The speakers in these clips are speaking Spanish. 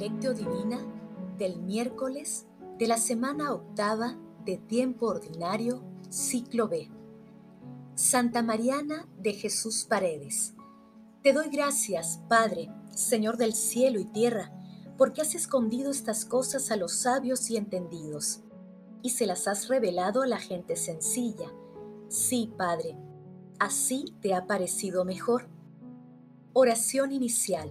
Lectio Divina del miércoles de la semana octava de tiempo ordinario, ciclo B. Santa Mariana de Jesús Paredes. Te doy gracias, Padre, Señor del cielo y tierra, porque has escondido estas cosas a los sabios y entendidos, y se las has revelado a la gente sencilla. Sí, Padre, así te ha parecido mejor. Oración inicial.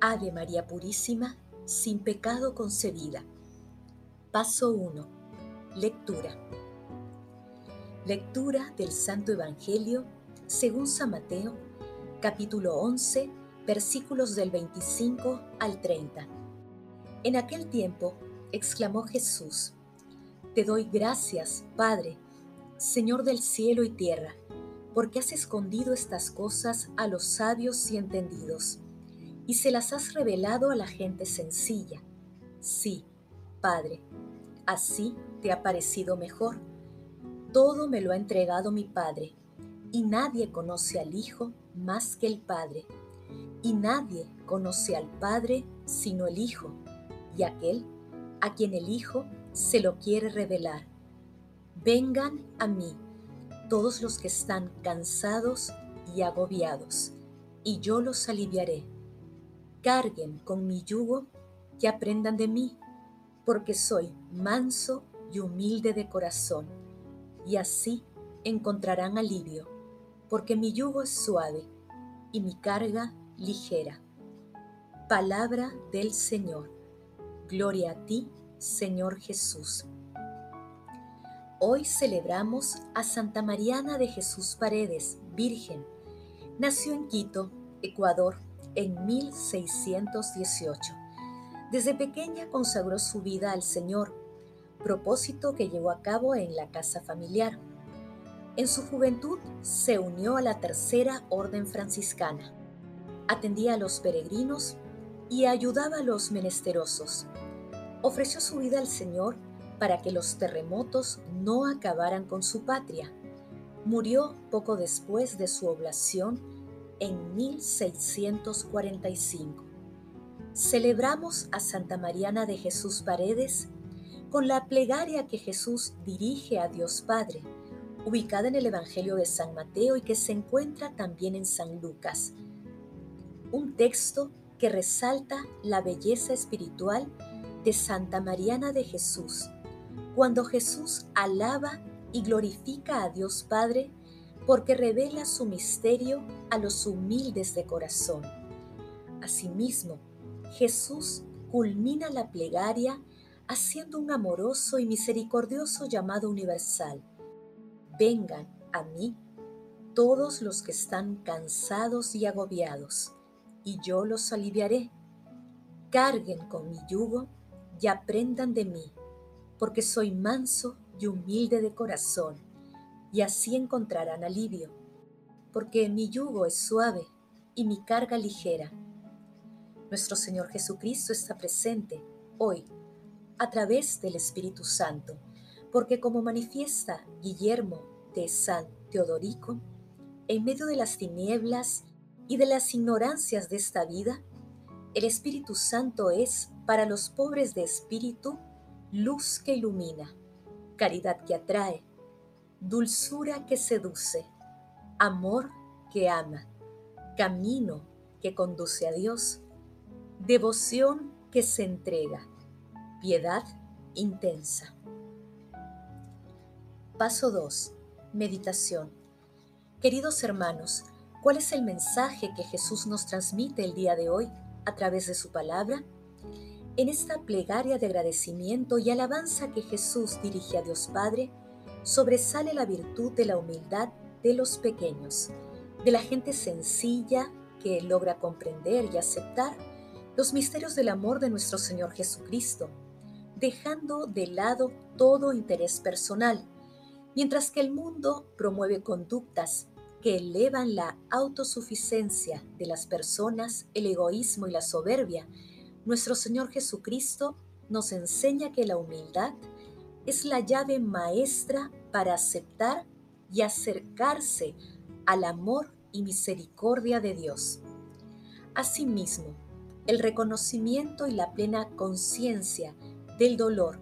Ave María Purísima, sin pecado concebida. Paso 1. Lectura. Lectura del Santo Evangelio según San Mateo, capítulo 11, versículos del 25 al 30. En aquel tiempo exclamó Jesús, Te doy gracias, Padre, Señor del cielo y tierra, porque has escondido estas cosas a los sabios y entendidos y se las has revelado a la gente sencilla. Sí, Padre, así te ha parecido mejor. Todo me lo ha entregado mi Padre, y nadie conoce al Hijo más que el Padre, y nadie conoce al Padre sino el Hijo, y aquel a quien el Hijo se lo quiere revelar. Vengan a mí todos los que están cansados y agobiados, y yo los aliviaré carguen con mi yugo y aprendan de mí, porque soy manso y humilde de corazón, y así encontrarán alivio, porque mi yugo es suave y mi carga ligera. Palabra del Señor. Gloria a ti, Señor Jesús. Hoy celebramos a Santa Mariana de Jesús Paredes, Virgen. Nació en Quito, Ecuador, en 1618. Desde pequeña consagró su vida al Señor, propósito que llevó a cabo en la casa familiar. En su juventud se unió a la Tercera Orden Franciscana. Atendía a los peregrinos y ayudaba a los menesterosos. Ofreció su vida al Señor para que los terremotos no acabaran con su patria. Murió poco después de su oblación en 1645. Celebramos a Santa Mariana de Jesús Paredes con la plegaria que Jesús dirige a Dios Padre, ubicada en el Evangelio de San Mateo y que se encuentra también en San Lucas. Un texto que resalta la belleza espiritual de Santa Mariana de Jesús, cuando Jesús alaba y glorifica a Dios Padre porque revela su misterio a los humildes de corazón. Asimismo, Jesús culmina la plegaria haciendo un amoroso y misericordioso llamado universal. Vengan a mí todos los que están cansados y agobiados, y yo los aliviaré. Carguen con mi yugo y aprendan de mí, porque soy manso y humilde de corazón y así encontrarán alivio, porque mi yugo es suave y mi carga ligera. Nuestro Señor Jesucristo está presente hoy a través del Espíritu Santo, porque como manifiesta Guillermo de San Teodorico, en medio de las tinieblas y de las ignorancias de esta vida, el Espíritu Santo es para los pobres de espíritu luz que ilumina, caridad que atrae, dulzura que seduce, amor que ama, camino que conduce a Dios, devoción que se entrega, piedad intensa. Paso 2. Meditación. Queridos hermanos, ¿cuál es el mensaje que Jesús nos transmite el día de hoy a través de su palabra? En esta plegaria de agradecimiento y alabanza que Jesús dirige a Dios Padre, sobresale la virtud de la humildad de los pequeños, de la gente sencilla que logra comprender y aceptar los misterios del amor de nuestro Señor Jesucristo, dejando de lado todo interés personal, mientras que el mundo promueve conductas que elevan la autosuficiencia de las personas, el egoísmo y la soberbia, nuestro Señor Jesucristo nos enseña que la humildad es la llave maestra para aceptar y acercarse al amor y misericordia de Dios. Asimismo, el reconocimiento y la plena conciencia del dolor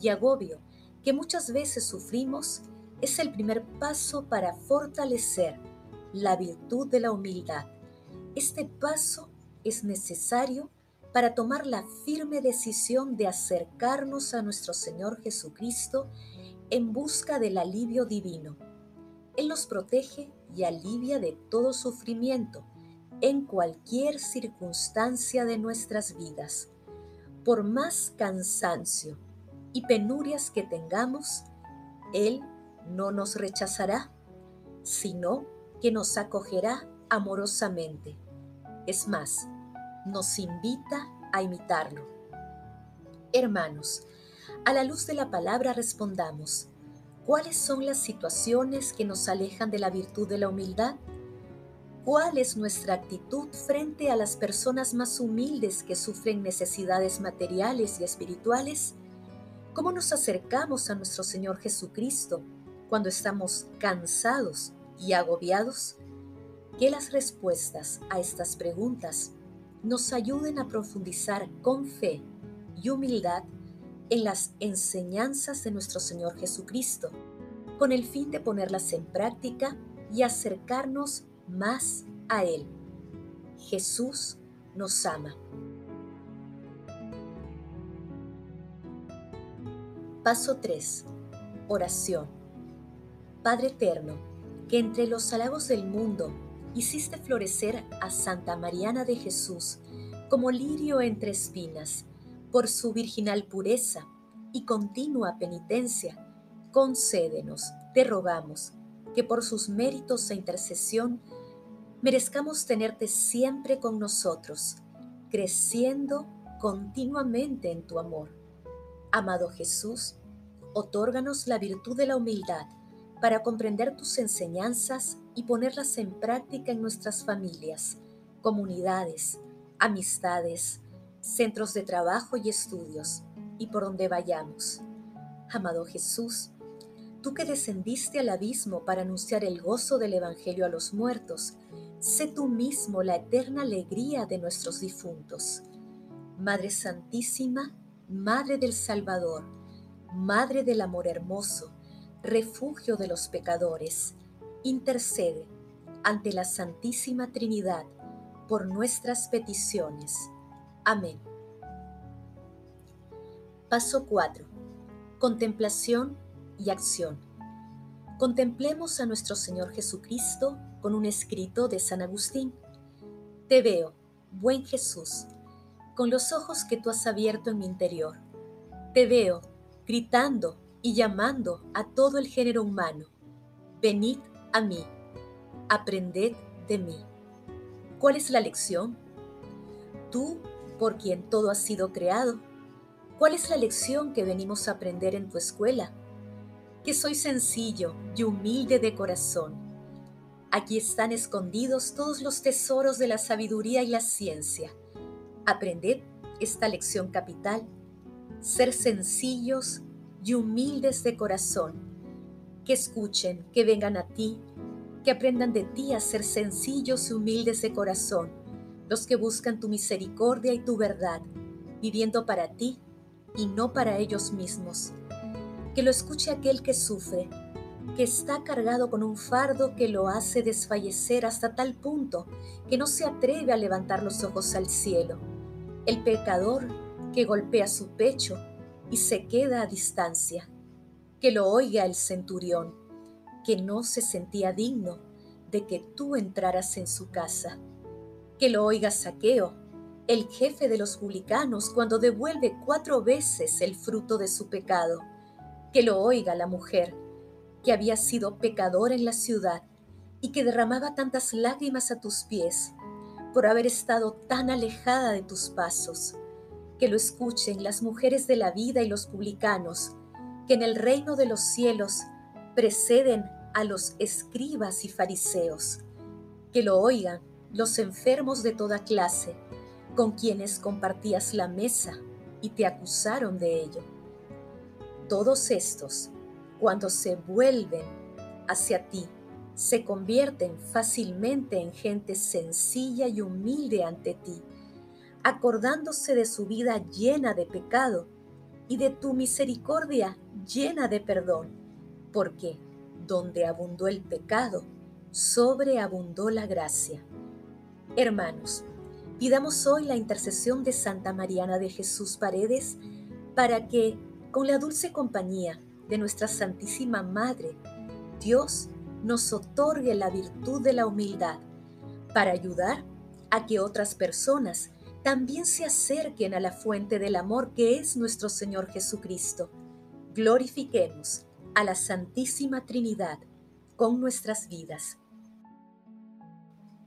y agobio que muchas veces sufrimos es el primer paso para fortalecer la virtud de la humildad. Este paso es necesario para tomar la firme decisión de acercarnos a nuestro Señor Jesucristo en busca del alivio divino. Él nos protege y alivia de todo sufrimiento en cualquier circunstancia de nuestras vidas. Por más cansancio y penurias que tengamos, Él no nos rechazará, sino que nos acogerá amorosamente. Es más, nos invita a imitarlo. Hermanos, a la luz de la palabra respondamos, ¿cuáles son las situaciones que nos alejan de la virtud de la humildad? ¿Cuál es nuestra actitud frente a las personas más humildes que sufren necesidades materiales y espirituales? ¿Cómo nos acercamos a nuestro Señor Jesucristo cuando estamos cansados y agobiados? Que las respuestas a estas preguntas nos ayuden a profundizar con fe y humildad en las enseñanzas de nuestro Señor Jesucristo, con el fin de ponerlas en práctica y acercarnos más a Él. Jesús nos ama. Paso 3. Oración. Padre Eterno, que entre los halagos del mundo hiciste florecer a Santa Mariana de Jesús como lirio entre espinas, por su virginal pureza y continua penitencia, concédenos, te rogamos, que por sus méritos e intercesión merezcamos tenerte siempre con nosotros, creciendo continuamente en tu amor. Amado Jesús, otórganos la virtud de la humildad para comprender tus enseñanzas y ponerlas en práctica en nuestras familias, comunidades, amistades, centros de trabajo y estudios, y por donde vayamos. Amado Jesús, tú que descendiste al abismo para anunciar el gozo del Evangelio a los muertos, sé tú mismo la eterna alegría de nuestros difuntos. Madre Santísima, Madre del Salvador, Madre del Amor Hermoso, refugio de los pecadores, intercede ante la Santísima Trinidad por nuestras peticiones. Amén. Paso 4. Contemplación y acción. Contemplemos a nuestro Señor Jesucristo con un escrito de San Agustín. Te veo, buen Jesús, con los ojos que tú has abierto en mi interior. Te veo gritando y llamando a todo el género humano, venid a mí, aprended de mí. ¿Cuál es la lección? Tú, por quien todo ha sido creado, ¿cuál es la lección que venimos a aprender en tu escuela? Que soy sencillo y humilde de corazón. Aquí están escondidos todos los tesoros de la sabiduría y la ciencia. Aprended esta lección capital, ser sencillos y humildes de corazón, que escuchen, que vengan a ti, que aprendan de ti a ser sencillos y humildes de corazón, los que buscan tu misericordia y tu verdad, viviendo para ti y no para ellos mismos. Que lo escuche aquel que sufre, que está cargado con un fardo que lo hace desfallecer hasta tal punto que no se atreve a levantar los ojos al cielo. El pecador que golpea su pecho y se queda a distancia. Que lo oiga el centurión, que no se sentía digno de que tú entraras en su casa. Que lo oiga Saqueo, el jefe de los publicanos, cuando devuelve cuatro veces el fruto de su pecado. Que lo oiga la mujer, que había sido pecadora en la ciudad y que derramaba tantas lágrimas a tus pies, por haber estado tan alejada de tus pasos. Que lo escuchen las mujeres de la vida y los publicanos, que en el reino de los cielos preceden a los escribas y fariseos. Que lo oigan los enfermos de toda clase, con quienes compartías la mesa y te acusaron de ello. Todos estos, cuando se vuelven hacia ti, se convierten fácilmente en gente sencilla y humilde ante ti, acordándose de su vida llena de pecado y de tu misericordia llena de perdón, porque donde abundó el pecado, sobreabundó la gracia. Hermanos, pidamos hoy la intercesión de Santa Mariana de Jesús Paredes para que, con la dulce compañía de nuestra Santísima Madre, Dios nos otorgue la virtud de la humildad para ayudar a que otras personas también se acerquen a la fuente del amor que es nuestro Señor Jesucristo. Glorifiquemos a la Santísima Trinidad con nuestras vidas.